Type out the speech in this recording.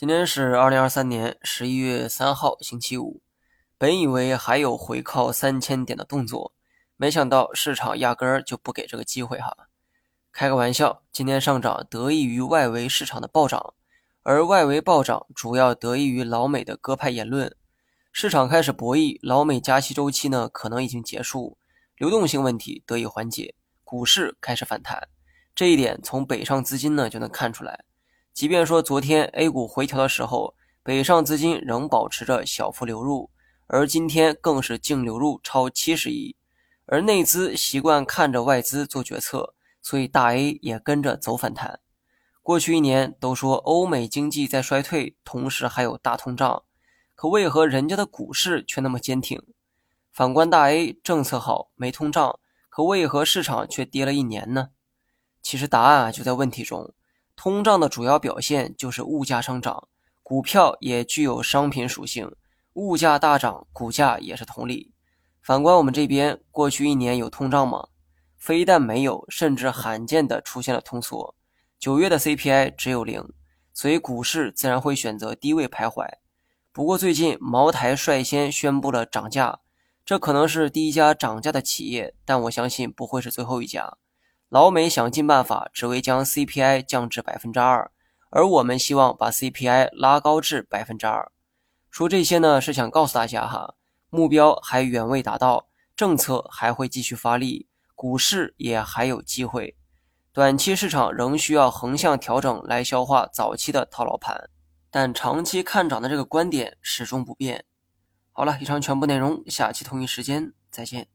今天是二零二三年十一月三号，星期五。本以为还有回靠三千点的动作，没想到市场压根儿就不给这个机会哈。开个玩笑，今天上涨得益于外围市场的暴涨，而外围暴涨主要得益于老美的鸽派言论。市场开始博弈，老美加息周期呢可能已经结束，流动性问题得以缓解，股市开始反弹。这一点从北上资金呢就能看出来。即便说昨天 A 股回调的时候，北上资金仍保持着小幅流入，而今天更是净流入超七十亿。而内资习惯看着外资做决策，所以大 A 也跟着走反弹。过去一年都说欧美经济在衰退，同时还有大通胀，可为何人家的股市却那么坚挺？反观大 A，政策好，没通胀，可为何市场却跌了一年呢？其实答案啊就在问题中。通胀的主要表现就是物价上涨，股票也具有商品属性，物价大涨，股价也是同理。反观我们这边，过去一年有通胀吗？非但没有，甚至罕见的出现了通缩。九月的 CPI 只有零，所以股市自然会选择低位徘徊。不过最近茅台率先宣布了涨价，这可能是第一家涨价的企业，但我相信不会是最后一家。老美想尽办法，只为将 CPI 降至百分之二，而我们希望把 CPI 拉高至百分之二。说这些呢，是想告诉大家哈，目标还远未达到，政策还会继续发力，股市也还有机会。短期市场仍需要横向调整来消化早期的套牢盘，但长期看涨的这个观点始终不变。好了，以上全部内容，下期同一时间再见。